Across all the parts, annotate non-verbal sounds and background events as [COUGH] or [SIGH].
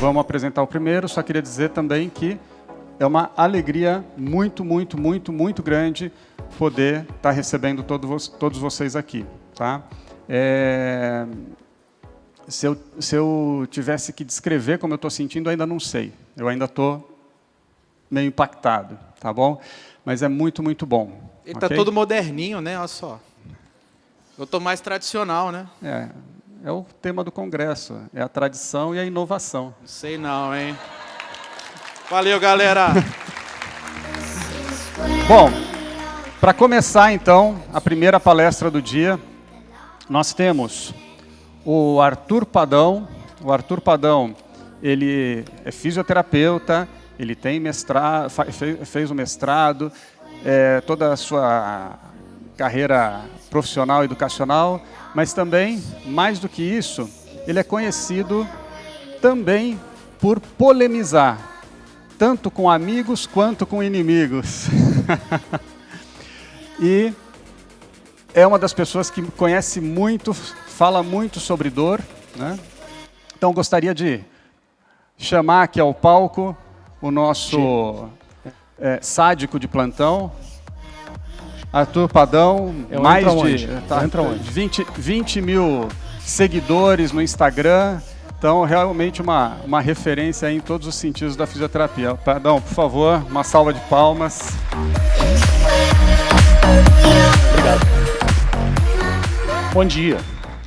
Vamos apresentar o primeiro, só queria dizer também que é uma alegria muito, muito, muito, muito grande poder estar recebendo todos, todos vocês aqui. Tá? É, se, eu, se eu tivesse que descrever como eu estou sentindo, ainda não sei. Eu ainda estou meio impactado, tá bom? Mas é muito, muito bom. Ele está okay? todo moderninho, né? Olha só. Eu estou mais tradicional, né? É, é o tema do congresso. É a tradição e a inovação. Não sei não, hein? Valeu, galera. bom, para começar então a primeira palestra do dia, nós temos o Arthur Padão. O Arthur Padão, ele é fisioterapeuta, ele tem mestrado, fez o mestrado, é, toda a sua carreira profissional, educacional, mas também, mais do que isso, ele é conhecido também por polemizar, tanto com amigos quanto com inimigos. [LAUGHS] e é uma das pessoas que conhece muito, fala muito sobre dor. Né? Então, gostaria de chamar aqui ao palco o nosso é, sádico de plantão, Arthur Padão, Eu mais de onde? Tá, entra onde? 20, 20 mil seguidores no Instagram. Então, realmente uma, uma referência em todos os sentidos da fisioterapia. Padão, por favor, uma salva de palmas. Obrigado. Bom dia,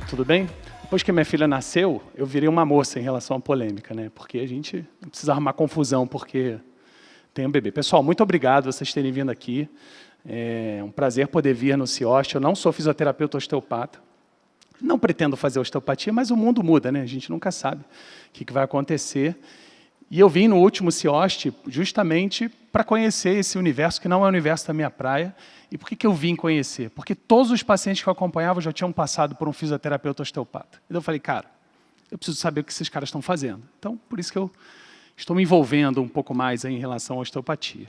tudo bem? Depois que minha filha nasceu, eu virei uma moça em relação à polêmica, né? Porque a gente não precisa arrumar confusão porque tem um bebê. Pessoal, muito obrigado vocês terem vindo aqui. É um prazer poder vir no CIOST. Eu não sou fisioterapeuta osteopata. Não pretendo fazer osteopatia, mas o mundo muda, né? A gente nunca sabe o que vai acontecer. E eu vim no último CIOST justamente para conhecer esse universo que não é o universo da minha praia. E por que, que eu vim conhecer? Porque todos os pacientes que eu acompanhava já tinham passado por um fisioterapeuta osteopata. Então eu falei, cara, eu preciso saber o que esses caras estão fazendo. Então, por isso que eu estou me envolvendo um pouco mais em relação à osteopatia.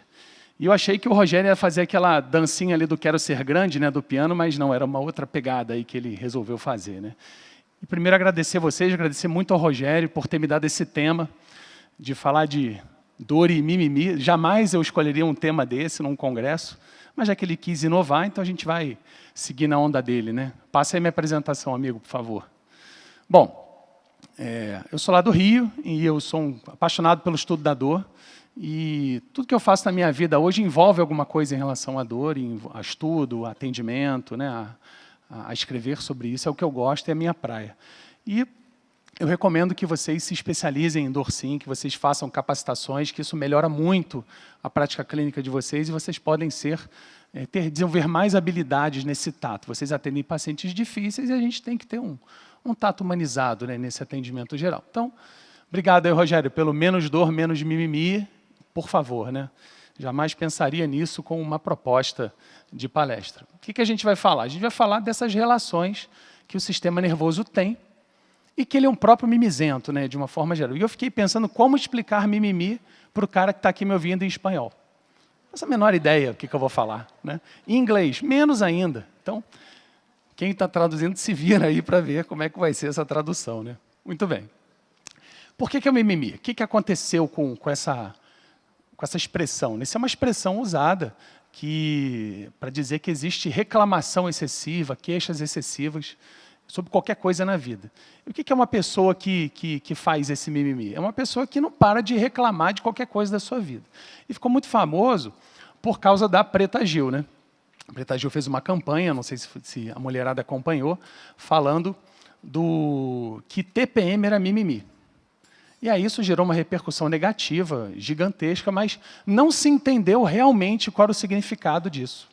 E eu achei que o Rogério ia fazer aquela dancinha ali do Quero Ser Grande, né, do piano, mas não, era uma outra pegada aí que ele resolveu fazer. Né? E primeiro agradecer a vocês, agradecer muito ao Rogério por ter me dado esse tema de falar de dor e mimimi. Jamais eu escolheria um tema desse num congresso, mas já que ele quis inovar, então a gente vai seguir na onda dele. Né? Passa aí minha apresentação, amigo, por favor. Bom, é, eu sou lá do Rio e eu sou um apaixonado pelo estudo da dor. E tudo que eu faço na minha vida hoje envolve alguma coisa em relação à dor, a estudo, a atendimento, né, a, a escrever sobre isso. É o que eu gosto, é a minha praia. E eu recomendo que vocês se especializem em dor sim, que vocês façam capacitações, que isso melhora muito a prática clínica de vocês e vocês podem ser é, ter desenvolver mais habilidades nesse tato. Vocês atendem pacientes difíceis e a gente tem que ter um, um tato humanizado né, nesse atendimento geral. Então, obrigado aí, Rogério, pelo menos dor, menos mimimi por favor, né? Jamais pensaria nisso com uma proposta de palestra. O que, que a gente vai falar? A gente vai falar dessas relações que o sistema nervoso tem e que ele é um próprio mimizento, né, de uma forma geral. E eu fiquei pensando como explicar mimimi para o cara que está aqui me ouvindo em espanhol. Essa menor ideia do que, que eu vou falar. Né? Em inglês, menos ainda. Então, quem está traduzindo se vira aí para ver como é que vai ser essa tradução. Né? Muito bem. Por que, que é o mimimi? O que, que aconteceu com, com essa com essa expressão. Isso é uma expressão usada que para dizer que existe reclamação excessiva, queixas excessivas sobre qualquer coisa na vida. E o que é uma pessoa que, que, que faz esse mimimi? É uma pessoa que não para de reclamar de qualquer coisa da sua vida. E ficou muito famoso por causa da Preta Gil. Né? A Preta Gil fez uma campanha, não sei se, se a mulherada acompanhou, falando do que TPM era mimimi. E aí isso gerou uma repercussão negativa, gigantesca, mas não se entendeu realmente qual era o significado disso.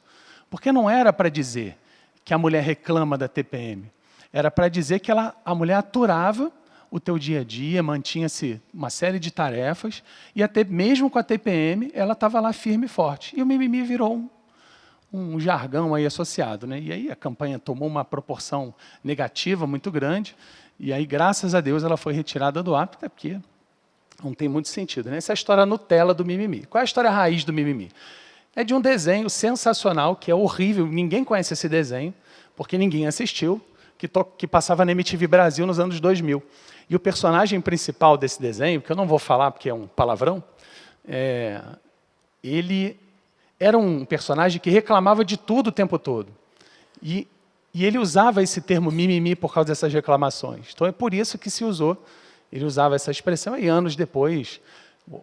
Porque não era para dizer que a mulher reclama da TPM. Era para dizer que ela, a mulher aturava o teu dia a dia, mantinha-se uma série de tarefas, e até mesmo com a TPM, ela estava lá firme e forte. E o mimimi virou um, um jargão aí associado. Né? E aí a campanha tomou uma proporção negativa muito grande, e aí, graças a Deus, ela foi retirada do ar, porque não tem muito sentido. Né? Essa é a história Nutella do mimimi. Qual é a história raiz do mimimi? É de um desenho sensacional, que é horrível, ninguém conhece esse desenho, porque ninguém assistiu, que, que passava na MTV Brasil nos anos 2000. E o personagem principal desse desenho, que eu não vou falar porque é um palavrão, é, ele era um personagem que reclamava de tudo o tempo todo. E, e ele usava esse termo mimimi por causa dessas reclamações. Então é por isso que se usou, ele usava essa expressão, e anos depois,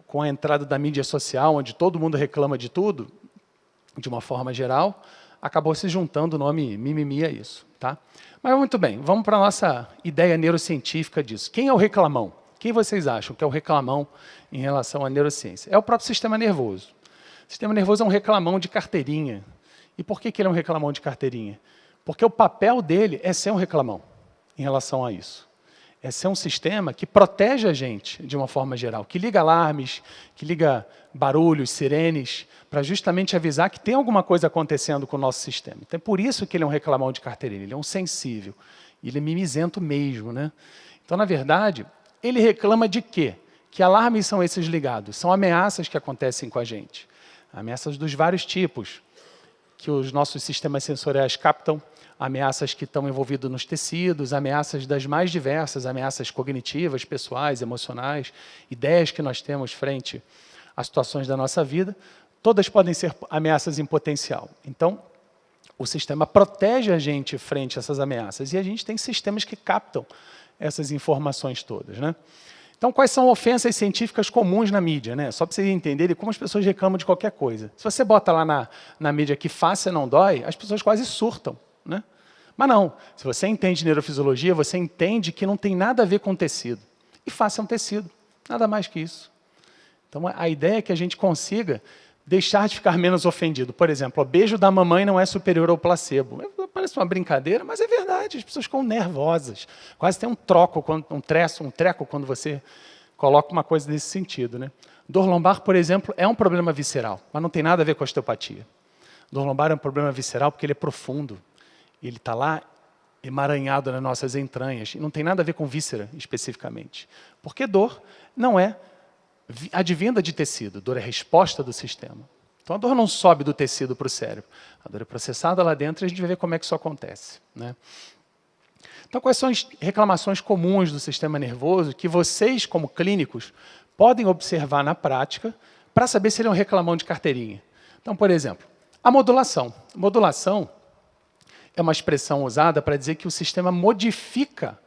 com a entrada da mídia social, onde todo mundo reclama de tudo, de uma forma geral, acabou se juntando o nome mimimi a isso. Tá? Mas muito bem, vamos para a nossa ideia neurocientífica disso. Quem é o reclamão? Quem vocês acham que é o reclamão em relação à neurociência? É o próprio sistema nervoso. Sistema nervoso é um reclamão de carteirinha. E por que, que ele é um reclamão de carteirinha? Porque o papel dele é ser um reclamão em relação a isso. É ser um sistema que protege a gente de uma forma geral, que liga alarmes, que liga barulhos, sirenes, para justamente avisar que tem alguma coisa acontecendo com o nosso sistema. Então é por isso que ele é um reclamão de carteirinha, ele é um sensível, ele é mimizento mesmo. Né? Então, na verdade, ele reclama de quê? Que alarmes são esses ligados? São ameaças que acontecem com a gente. Ameaças dos vários tipos, que os nossos sistemas sensoriais captam, ameaças que estão envolvidas nos tecidos, ameaças das mais diversas, ameaças cognitivas, pessoais, emocionais, ideias que nós temos frente às situações da nossa vida, todas podem ser ameaças em potencial. Então, o sistema protege a gente frente a essas ameaças e a gente tem sistemas que captam essas informações todas. Né? Então, quais são ofensas científicas comuns na mídia? Né? Só para vocês entenderem como as pessoas reclamam de qualquer coisa. Se você bota lá na, na mídia que face não dói, as pessoas quase surtam. Né? Mas não, se você entende neurofisiologia, você entende que não tem nada a ver com tecido. E face é um tecido, nada mais que isso. Então, a ideia é que a gente consiga deixar de ficar menos ofendido. Por exemplo, o beijo da mamãe não é superior ao placebo. Parece uma brincadeira, mas é verdade. As pessoas ficam nervosas. Quase tem um troco, um treco, um treco quando você coloca uma coisa desse sentido. Né? Dor lombar, por exemplo, é um problema visceral, mas não tem nada a ver com osteopatia. Dor lombar é um problema visceral porque ele é profundo. Ele está lá emaranhado nas nossas entranhas. E não tem nada a ver com víscera, especificamente. Porque dor não é advinda de tecido, dor é resposta do sistema. Então a dor não sobe do tecido para o cérebro. A dor é processada lá dentro e a gente vai ver como é que isso acontece. Né? Então, quais são as reclamações comuns do sistema nervoso que vocês, como clínicos, podem observar na prática para saber se ele é um reclamão de carteirinha? Então, por exemplo, a modulação. Modulação é uma expressão usada para dizer que o sistema modifica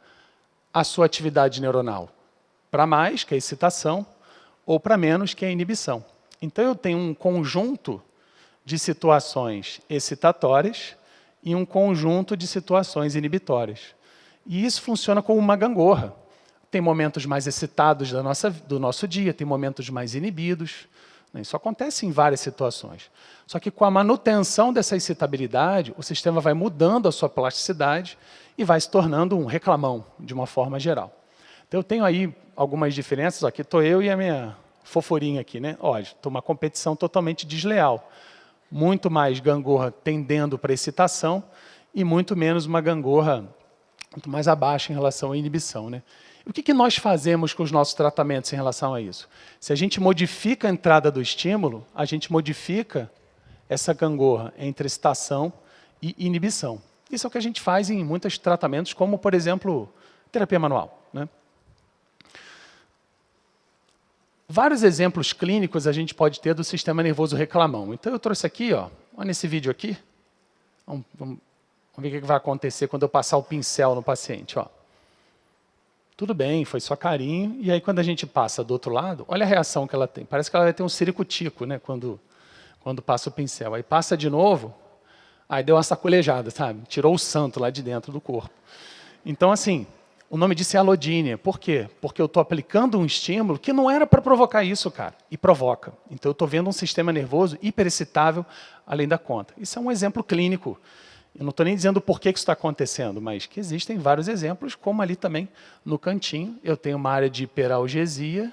a sua atividade neuronal. Para mais, que é a excitação, ou para menos, que é a inibição. Então eu tenho um conjunto de situações excitatórias e um conjunto de situações inibitórias. E isso funciona como uma gangorra. Tem momentos mais excitados da nossa, do nosso dia, tem momentos mais inibidos. Né? Isso acontece em várias situações. Só que com a manutenção dessa excitabilidade, o sistema vai mudando a sua plasticidade e vai se tornando um reclamão, de uma forma geral. Então eu tenho aí algumas diferenças. Aqui estou eu e a minha foforinha aqui, né? Olha, estou uma competição totalmente desleal. Muito mais gangorra tendendo para excitação e muito menos uma gangorra muito mais abaixo em relação à inibição, né? O que, que nós fazemos com os nossos tratamentos em relação a isso? Se a gente modifica a entrada do estímulo, a gente modifica essa gangorra entre excitação e inibição. Isso é o que a gente faz em muitos tratamentos, como, por exemplo, terapia manual. Né? Vários exemplos clínicos a gente pode ter do sistema nervoso reclamão. Então eu trouxe aqui, ó, olha nesse vídeo aqui. Vamos, vamos, vamos ver o que vai acontecer quando eu passar o pincel no paciente. Ó. Tudo bem, foi só carinho. E aí quando a gente passa do outro lado, olha a reação que ela tem. Parece que ela vai ter um ciricutico, né, quando, quando passa o pincel. Aí passa de novo, aí deu uma sacolejada, sabe? Tirou o santo lá de dentro do corpo. Então, assim, o nome disso é alodínia. Por quê? Porque eu estou aplicando um estímulo que não era para provocar isso, cara, e provoca. Então eu estou vendo um sistema nervoso hiperexcitável além da conta. Isso é um exemplo clínico. Eu não estou nem dizendo por que isso está acontecendo, mas que existem vários exemplos, como ali também no cantinho eu tenho uma área de hiperalgesia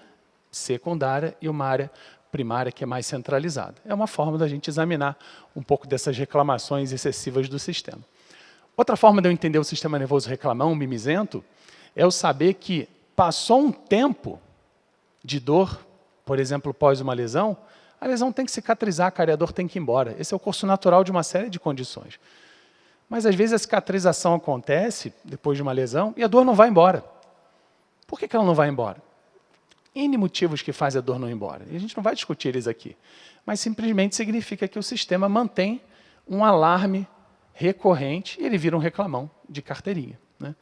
secundária e uma área primária que é mais centralizada. É uma forma da gente examinar um pouco dessas reclamações excessivas do sistema. Outra forma de eu entender o sistema nervoso reclamão, mimizento, é o saber que passou um tempo de dor, por exemplo, pós uma lesão, A lesão tem que cicatrizar, cara, e a dor tem que ir embora. Esse é o curso natural de uma série de condições. Mas às vezes a cicatrização acontece depois de uma lesão e a dor não vai embora. Por que, que ela não vai embora? N motivos que fazem a dor não ir embora. E a gente não vai discutir eles aqui. Mas simplesmente significa que o sistema mantém um alarme recorrente e ele vira um reclamão de carteirinha. Né?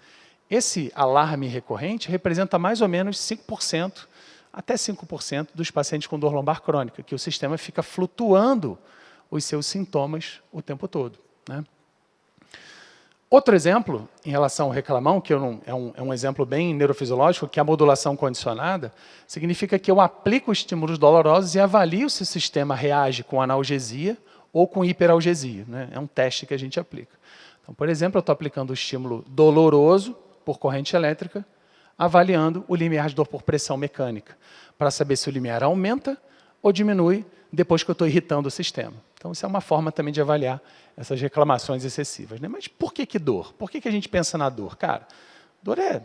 Esse alarme recorrente representa mais ou menos 5%, até 5% dos pacientes com dor lombar crônica, que o sistema fica flutuando os seus sintomas o tempo todo. Né? Outro exemplo, em relação ao reclamão, que não, é, um, é, um, exemplo bem neurofisiológico, que é a modulação condicionada, significa que eu aplico estímulos dolorosos e avalio se o sistema reage com analgesia ou com hiperalgesia. Né? É um teste que a gente aplica. Então, por exemplo, eu estou aplicando o estímulo doloroso por corrente elétrica, avaliando o limiar de dor por pressão mecânica, para saber se o limiar aumenta ou diminui depois que eu estou irritando o sistema. Então, isso é uma forma também de avaliar essas reclamações excessivas. Né? Mas por que, que dor? Por que, que a gente pensa na dor? Cara, dor é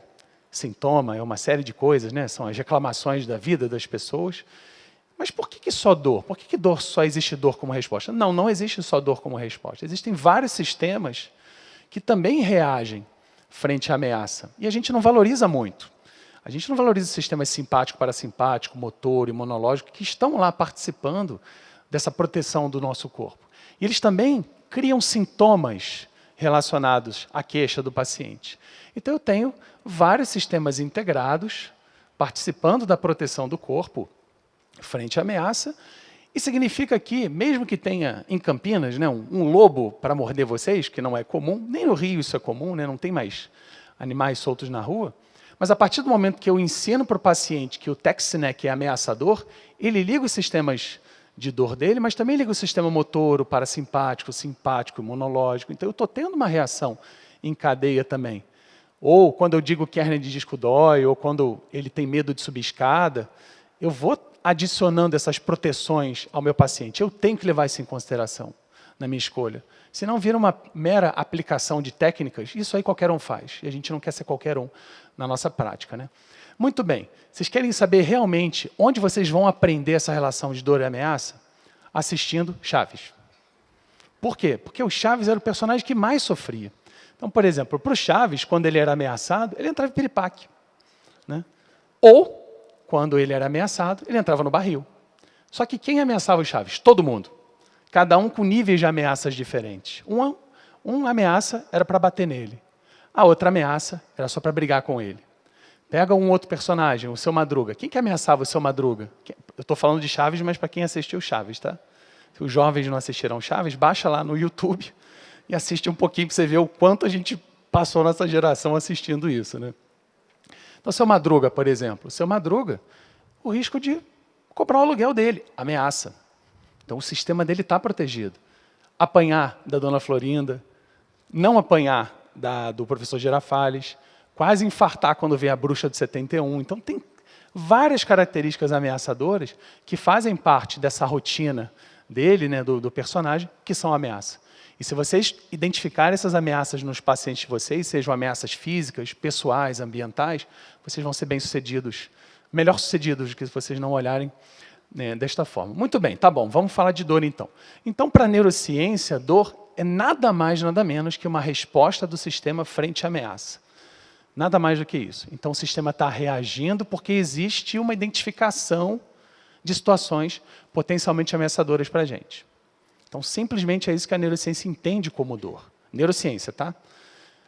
sintoma, é uma série de coisas, né? são as reclamações da vida das pessoas. Mas por que, que só dor? Por que, que dor só existe dor como resposta? Não, não existe só dor como resposta. Existem vários sistemas que também reagem frente à ameaça. E a gente não valoriza muito. A gente não valoriza sistemas simpático, parasimpático, motor, imunológico, que estão lá participando dessa proteção do nosso corpo. E eles também criam sintomas relacionados à queixa do paciente. Então eu tenho vários sistemas integrados participando da proteção do corpo frente à ameaça. E significa que, mesmo que tenha em Campinas né, um, um lobo para morder vocês, que não é comum, nem no Rio isso é comum, né, não tem mais animais soltos na rua, mas a partir do momento que eu ensino para o paciente que o Texinec é ameaçador, ele liga os sistemas de dor dele, mas também liga o sistema motor, o parasimpático, o simpático, o imunológico. Então eu estou tendo uma reação em cadeia também. Ou quando eu digo que a hernia de disco dói, ou quando ele tem medo de subir escada, eu vou adicionando essas proteções ao meu paciente. Eu tenho que levar isso em consideração na minha escolha. Se não vira uma mera aplicação de técnicas, isso aí qualquer um faz. E a gente não quer ser qualquer um na nossa prática. Né? Muito bem. Vocês querem saber realmente onde vocês vão aprender essa relação de dor e ameaça? Assistindo Chaves. Por quê? Porque o Chaves era o personagem que mais sofria. Então, por exemplo, para o Chaves, quando ele era ameaçado, ele entrava em piripaque. Né? Ou, quando ele era ameaçado, ele entrava no barril. Só que quem ameaçava o Chaves? Todo mundo. Cada um com níveis de ameaças diferentes. Uma, uma ameaça era para bater nele. A outra ameaça era só para brigar com ele. Pega um outro personagem, o seu Madruga. Quem que ameaçava o seu Madruga? Eu estou falando de Chaves, mas para quem assistiu Chaves, tá? Se os jovens não assistiram Chaves, baixa lá no YouTube e assiste um pouquinho para você ver o quanto a gente passou nessa geração assistindo isso, né? Então, seu Madruga, por exemplo, seu Madruga, o risco de cobrar o aluguel dele, ameaça. Então, o sistema dele está protegido. Apanhar da dona Florinda, não apanhar da, do professor Girafales, quase infartar quando vê a bruxa de 71. Então, tem várias características ameaçadoras que fazem parte dessa rotina dele, né, do, do personagem, que são ameaça. E se vocês identificarem essas ameaças nos pacientes de vocês, sejam ameaças físicas, pessoais, ambientais, vocês vão ser bem-sucedidos, melhor sucedidos do que se vocês não olharem né, desta forma. Muito bem, tá bom, vamos falar de dor então. Então, para a neurociência, dor é nada mais, nada menos que uma resposta do sistema frente à ameaça. Nada mais do que isso. Então o sistema está reagindo porque existe uma identificação de situações potencialmente ameaçadoras para a gente. Então simplesmente é isso que a neurociência entende como dor. Neurociência, tá?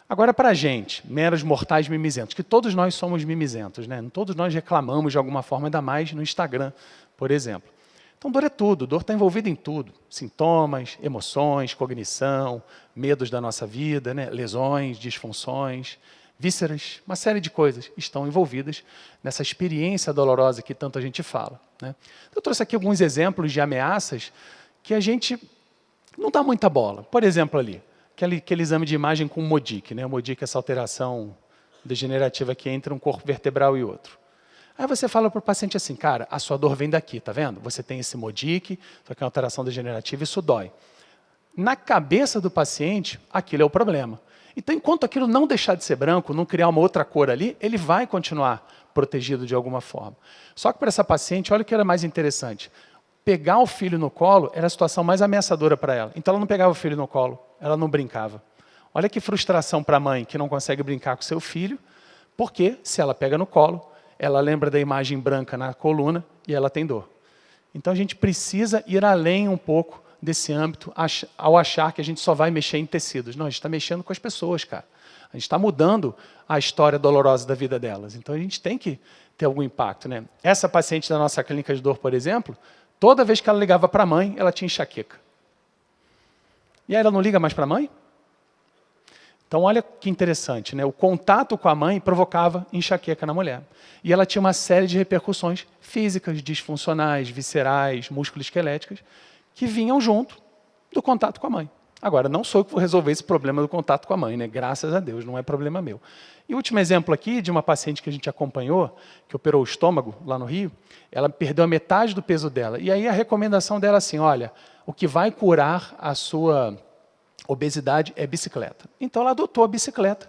Agora para a gente, meros mortais mimizentos, que todos nós somos mimizentos, né? Todos nós reclamamos de alguma forma, ainda mais no Instagram, por exemplo. Então, dor é tudo, dor está envolvida em tudo. Sintomas, emoções, cognição, medos da nossa vida, né? lesões, disfunções, vísceras, uma série de coisas estão envolvidas nessa experiência dolorosa que tanto a gente fala. Né? Eu trouxe aqui alguns exemplos de ameaças que a gente não dá muita bola. Por exemplo, ali, aquele, aquele exame de imagem com o MODIC. Né? O MODIC é essa alteração degenerativa que entre um corpo vertebral e outro. Aí você fala para o paciente assim, cara, a sua dor vem daqui, tá vendo? Você tem esse MODIC, só que é uma alteração degenerativa, isso dói. Na cabeça do paciente, aquilo é o problema. Então, enquanto aquilo não deixar de ser branco, não criar uma outra cor ali, ele vai continuar protegido de alguma forma. Só que para essa paciente, olha o que era mais interessante. Pegar o filho no colo era a situação mais ameaçadora para ela. Então ela não pegava o filho no colo, ela não brincava. Olha que frustração para a mãe que não consegue brincar com seu filho, porque se ela pega no colo, ela lembra da imagem branca na coluna e ela tem dor. Então a gente precisa ir além um pouco desse âmbito ao achar que a gente só vai mexer em tecidos. Não, a gente está mexendo com as pessoas, cara. A gente está mudando a história dolorosa da vida delas. Então a gente tem que ter algum impacto. Né? Essa paciente da nossa clínica de dor, por exemplo, toda vez que ela ligava para a mãe, ela tinha enxaqueca. E aí ela não liga mais para a mãe? Então, olha que interessante, né? o contato com a mãe provocava enxaqueca na mulher. E ela tinha uma série de repercussões físicas, disfuncionais, viscerais, músculo-esqueléticas, que vinham junto do contato com a mãe. Agora, não sou eu que vou resolver esse problema do contato com a mãe, né? graças a Deus, não é problema meu. E último exemplo aqui de uma paciente que a gente acompanhou, que operou o estômago lá no Rio, ela perdeu a metade do peso dela. E aí a recomendação dela é assim: olha, o que vai curar a sua obesidade é bicicleta. Então ela adotou a bicicleta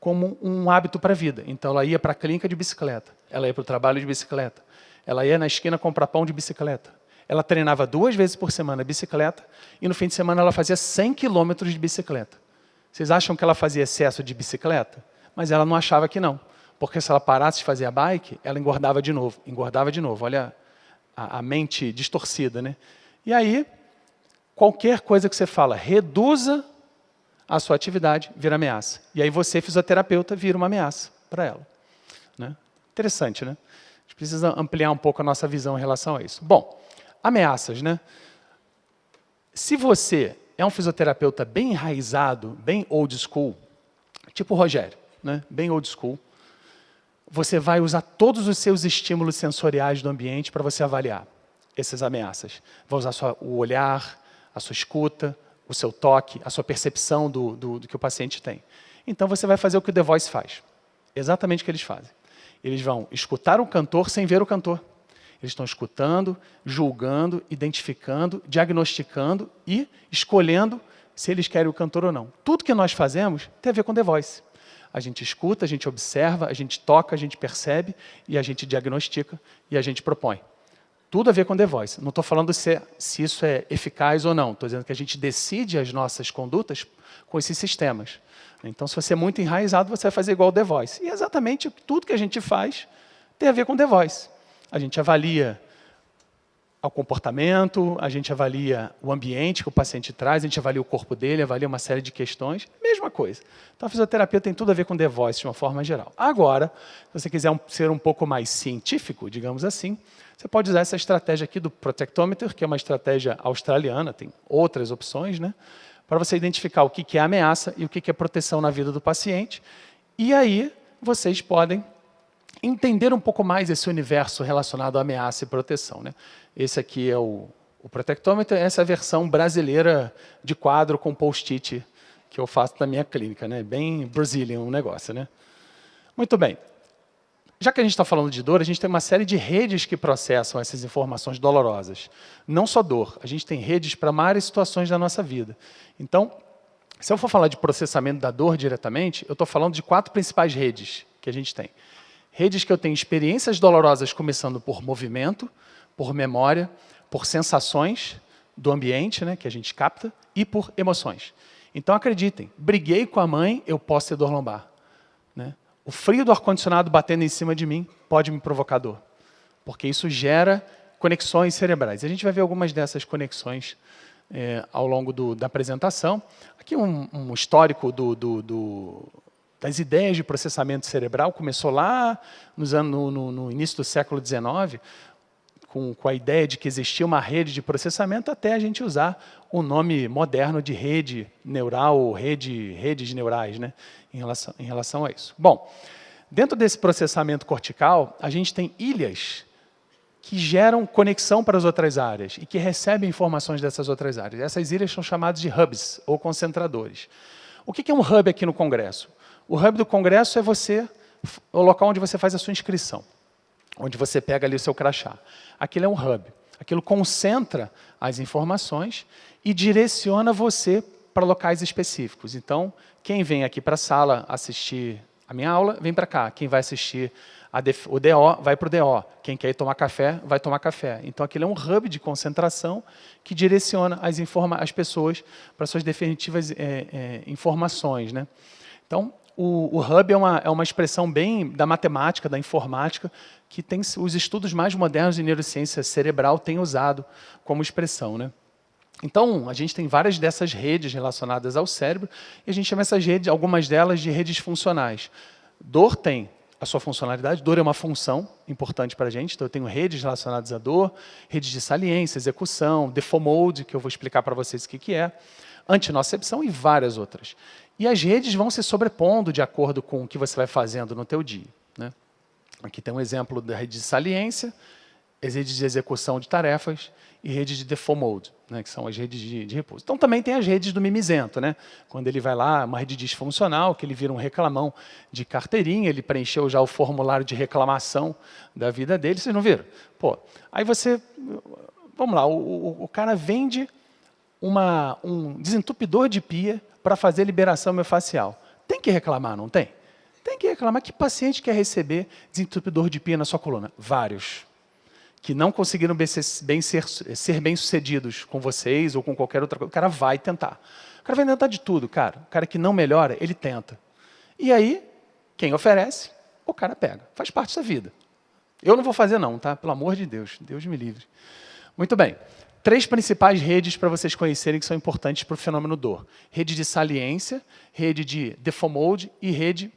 como um hábito para a vida. Então ela ia para a clínica de bicicleta, ela ia para o trabalho de bicicleta, ela ia na esquina comprar pão de bicicleta. Ela treinava duas vezes por semana bicicleta e no fim de semana ela fazia 100 quilômetros de bicicleta. Vocês acham que ela fazia excesso de bicicleta? Mas ela não achava que não. Porque se ela parasse de fazer a bike, ela engordava de novo, engordava de novo. Olha a, a mente distorcida, né? E aí, qualquer coisa que você fala, reduza a sua atividade, vira ameaça. E aí você, fisioterapeuta, vira uma ameaça para ela. Né? Interessante, né? A gente precisa ampliar um pouco a nossa visão em relação a isso. Bom, ameaças, né? Se você é um fisioterapeuta bem enraizado, bem old school, tipo o Rogério, né? bem old school, você vai usar todos os seus estímulos sensoriais do ambiente para você avaliar essas ameaças. Vai usar o olhar, a sua escuta, o seu toque, a sua percepção do, do, do, que o paciente tem. Então você vai fazer o que o The Voice faz. Exatamente o que eles fazem. Eles vão escutar o cantor sem ver o cantor. Eles estão escutando, julgando, identificando, diagnosticando e escolhendo se eles querem o cantor ou não. Tudo que nós fazemos tem a ver com The Voice. A gente escuta, a gente observa, a gente toca, a gente percebe e a gente diagnostica e a gente propõe. Tudo a ver com The Voice. Não estou falando se, se, isso é eficaz ou não. Estou dizendo que a gente decide as nossas condutas com esses sistemas. Então, se você é muito enraizado, você vai fazer igual o The Voice. E exatamente tudo que a gente faz tem a ver com The Voice. A gente avalia o comportamento, a gente avalia o ambiente que o paciente traz, a gente avalia o corpo dele, avalia uma série de questões, mesma coisa. Então a fisioterapia tem tudo a ver com The Voice de uma forma geral. Agora, se você quiser um, ser um pouco mais científico, digamos assim, você pode usar essa estratégia aqui do Protectometer, que é uma estratégia australiana, tem outras opções, né? Para você identificar o que é ameaça e o que é proteção na vida do paciente. E aí vocês podem entender um pouco mais esse universo relacionado à ameaça e proteção. Né? Esse aqui é o, o Protectometer, essa é a versão brasileira de quadro com post-it que eu faço na minha clínica. Né? Bem Brazilian o negócio. Né? Muito bem. Já que a gente está falando de dor, a gente tem uma série de redes que processam essas informações dolorosas. Não só dor, a gente tem redes para várias situações da nossa vida. Então, se eu for falar de processamento da dor diretamente, eu estou falando de quatro principais redes que a gente tem. Redes que eu tenho experiências dolorosas começando por movimento, por memória, por sensações do ambiente, né, que a gente capta, e por emoções. Então acreditem, briguei com a mãe, eu posso ter dor lombar. Né? O frio do ar-condicionado batendo em cima de mim pode me provocar dor, porque isso gera conexões cerebrais. A gente vai ver algumas dessas conexões é, ao longo do, da apresentação. Aqui um, um histórico do, do, do, das ideias de processamento cerebral. Começou lá nos anos, no, no início do século XIX, com, com, a ideia de que existia uma rede de processamento, até a gente usar o nome moderno de rede neural ou rede, redes neurais. Né? em relação, em relação a isso. Bom, dentro desse processamento cortical, a gente tem ilhas que geram conexão para as outras áreas e que recebem informações dessas outras áreas. Essas ilhas são chamadas de hubs ou concentradores. O que é um hub aqui no Congresso? O hub do Congresso é você, o local onde você faz a sua inscrição, onde você pega ali o seu crachá. Aquilo é um hub. Aquilo concentra as informações e direciona você para locais específicos. Então, quem vem aqui para a sala assistir a minha aula, vem para cá. Quem vai assistir o DO vai para o DO. Quem quer ir tomar café, vai tomar café. Então, aquilo é um hub de concentração que direciona as, as pessoas para suas definitivas é, é, informações. Né? Então, o, o hub é uma, é uma expressão bem da matemática, da informática, que tem os estudos mais modernos de neurociência cerebral têm usado como expressão. Né? Então, a gente tem várias dessas redes relacionadas ao cérebro, e a gente chama essas redes, algumas delas, de redes funcionais. Dor tem a sua funcionalidade. Dor é uma função importante para a gente, então eu tenho redes relacionadas à dor, redes de saliência, execução, default mode, que eu vou explicar para vocês o que, que é, antinocepção e várias outras. E as redes vão se sobrepondo de acordo com o que você vai fazendo no teu dia. Né? Aqui tem um exemplo da rede de saliência, redes de execução de tarefas e redes de default mode, né, que são as redes de, de, repouso. Então também tem as redes do mimizento, né? Quando ele vai lá, uma rede disfuncional, que ele vira um reclamão de carteirinha, ele preencheu já o formulário de reclamação da vida dele, vocês não viram? Pô, aí você, vamos lá, o, o, o cara vende uma, um desentupidor de pia para fazer liberação miofascial. Tem que reclamar, não tem? Tem que reclamar. Que paciente quer receber desentupidor de pia na sua coluna? Vários que não conseguiram bem ser, ser bem-sucedidos com vocês ou com qualquer outra coisa, o cara vai tentar. O cara vai tentar de tudo, cara. O cara que não melhora, ele tenta. E aí, quem oferece, o cara pega. Faz parte da vida. Eu não vou fazer não, tá? Pelo amor de Deus. Deus me livre. Muito bem. Três principais redes para vocês conhecerem que são importantes para o fenômeno dor. Rede de saliência, rede de mode e rede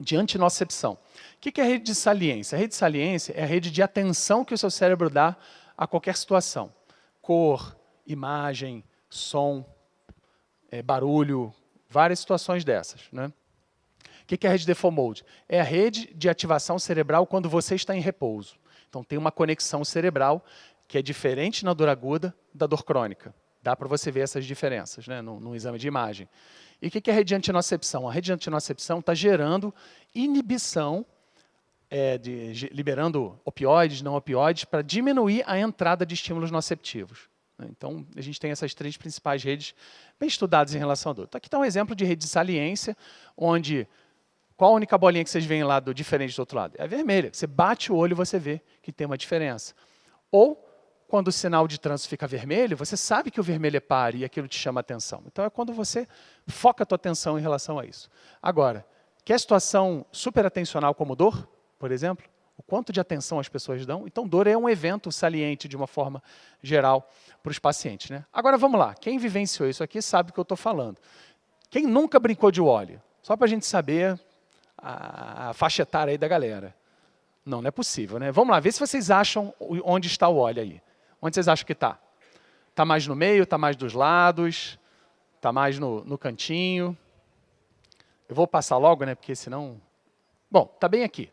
de antinocepção. O que é a rede de saliência? A rede de saliência é a rede de atenção que o seu cérebro dá a qualquer situação. Cor, imagem, som, é, barulho, várias situações dessas. Né? O que é a rede mode? É a rede de ativação cerebral quando você está em repouso. Então tem uma conexão cerebral que é diferente na dor aguda da dor crônica. Dá para você ver essas diferenças né, no, exame de imagem. E o que é a rede de antinocepção? A rede de antinocepção está gerando inibição é, de, liberando opioides, não opioides, para diminuir a entrada de estímulos noceptivos. Né? Então, a gente tem essas três principais redes bem estudadas em relação à dor. Então, aqui está um exemplo de rede de saliência, onde qual a única bolinha que vocês veem lá do diferente do outro lado? É a vermelha. Você bate o olho e você vê que tem uma diferença. Ou, quando o sinal de trânsito fica vermelho, você sabe que o vermelho é pare e aquilo te chama atenção. Então, é quando você foca a tua atenção em relação a isso. Agora, quer situação super atencional como dor? por exemplo, o quanto de atenção as pessoas dão. Então, dor é um evento saliente de uma forma geral para os pacientes. Né? Agora, vamos lá. Quem vivenciou isso aqui sabe o que eu estou falando. Quem nunca brincou de óleo? Só para a gente saber a, a faixa etária aí da galera. Não, não é possível, né? Vamos lá, ver se vocês acham onde está o óleo aí. Onde vocês acham que está? Está mais no meio, está mais dos lados, está mais no, no cantinho. Eu vou passar logo, né? Porque senão... Bom, está bem aqui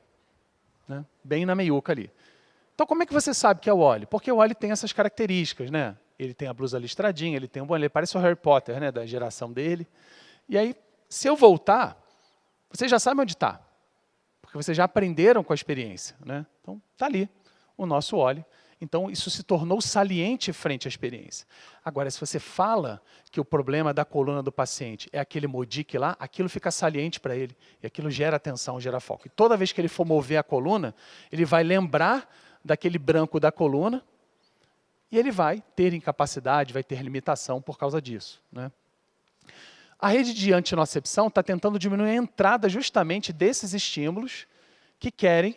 né? bem na meiuca ali. Então, como é que você sabe que é o óleo? Porque o óleo tem essas características, né? Ele tem a blusa listradinha, ele tem um ele parece o Harry Potter, né? Da geração dele. E aí, se eu voltar, vocês já sabem onde está. Porque vocês já aprenderam com a experiência, né? Então, está ali o nosso óleo. Então, isso se tornou saliente frente à experiência. Agora, se você fala que o problema da coluna do paciente é aquele modique lá, aquilo fica saliente para ele. E aquilo gera atenção, gera foco. E toda vez que ele for mover a coluna, ele vai lembrar daquele branco da coluna e ele vai ter incapacidade, vai ter limitação por causa disso. Né? A rede de antinocepção está tentando diminuir a entrada justamente desses estímulos que querem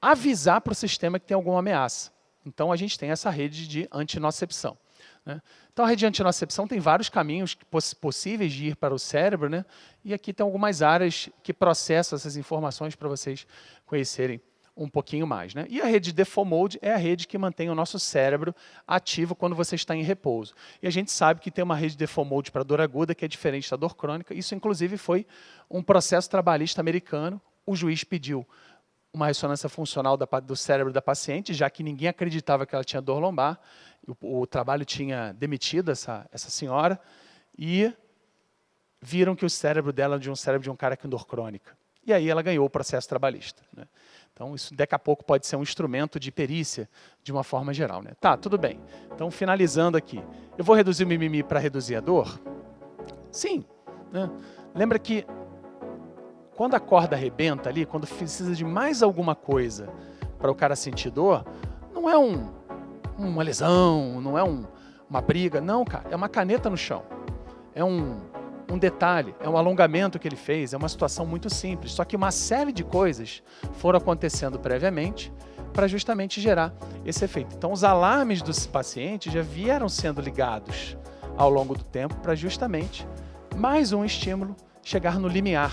avisar para o sistema que tem alguma ameaça. Então, a gente tem essa rede de antinocepção. Né? Então, a rede de antinocepção tem vários caminhos possíveis de ir para o cérebro, né? e aqui tem algumas áreas que processam essas informações para vocês conhecerem um pouquinho mais. Né? E a rede de mode é a rede que mantém o nosso cérebro ativo quando você está em repouso. E a gente sabe que tem uma rede de mode para dor aguda, que é diferente da dor crônica. Isso, inclusive, foi um processo trabalhista americano. O juiz pediu uma ressonância funcional da, do cérebro da paciente, já que ninguém acreditava que ela tinha dor lombar. O, o trabalho tinha demitido essa, essa senhora e viram que o cérebro dela era de um cérebro de um cara com dor crônica. E aí ela ganhou o processo trabalhista. Né? Então, isso daqui a pouco pode ser um instrumento de perícia de uma forma geral. Né? Tá, tudo bem. Então, finalizando aqui. Eu vou reduzir o mimimi para reduzir a dor? Sim. Né? Lembra que quando a corda arrebenta ali, quando precisa de mais alguma coisa para o cara sentir dor, não é um, uma lesão, não é um, uma briga, não, cara, é uma caneta no chão. É um, um detalhe, é um alongamento que ele fez, é uma situação muito simples. Só que uma série de coisas foram acontecendo previamente para justamente gerar esse efeito. Então, os alarmes dos pacientes já vieram sendo ligados ao longo do tempo para justamente mais um estímulo chegar no limiar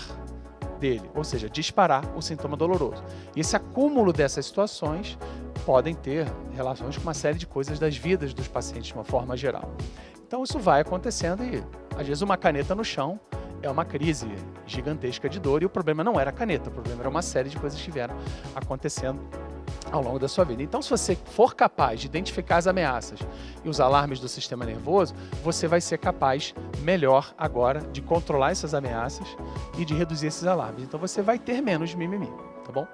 dele, ou seja, disparar o sintoma doloroso. E esse acúmulo dessas situações podem ter relações com uma série de coisas das vidas dos pacientes de uma forma geral. Então isso vai acontecendo e às vezes uma caneta no chão é uma crise gigantesca de dor e o problema não era a caneta, o problema era uma série de coisas que vieram acontecendo ao longo da sua vida. Então, se você for capaz de identificar as ameaças e os alarmes do sistema nervoso, você vai ser capaz melhor agora de controlar essas ameaças e de reduzir esses alarmes. Então, você vai ter menos mimimi, tá bom?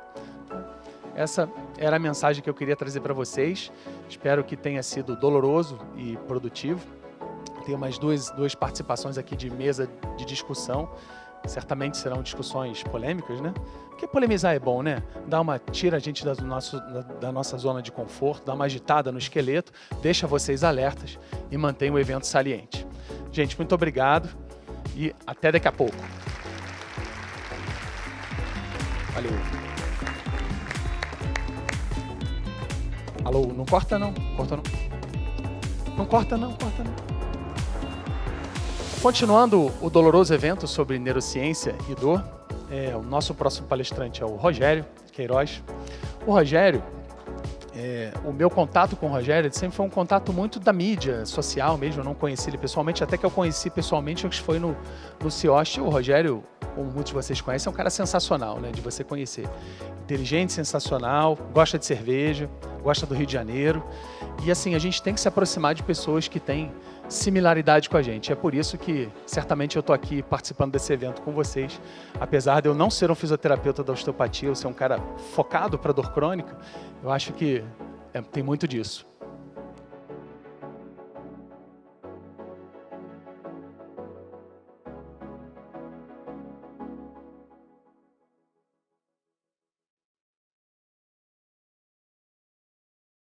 Essa era a mensagem que eu queria trazer para vocês. Espero que tenha sido doloroso e produtivo. Tenho mais duas, duas participações aqui de mesa de discussão. Certamente serão discussões polêmicas, né? Porque polemizar é bom, né? Dá uma tira a gente da, nosso, da, da nossa zona de conforto, dá uma agitada no esqueleto, deixa vocês alertas e mantém o evento saliente. Gente, muito obrigado e até daqui a pouco. Valeu. Alô, não corta não, corta não. Não corta não, corta não. Continuando o doloroso evento sobre neurociência e dor, é, o nosso próximo palestrante é o Rogério Queiroz. O Rogério, é, o meu contato com o Rogério sempre foi um contato muito da mídia social mesmo. Eu não conheci ele pessoalmente, até que eu conheci pessoalmente, acho que foi no, no CIOST. O Rogério, como muitos de vocês conhecem, é um cara sensacional, né, de você conhecer. Inteligente, sensacional, gosta de cerveja, gosta do Rio de Janeiro. E assim, a gente tem que se aproximar de pessoas que têm similaridade com a gente. É por isso que certamente eu estou aqui participando desse evento com vocês. Apesar de eu não ser um fisioterapeuta da osteopatia, eu ser um cara focado para dor crônica, eu acho que é, tem muito disso.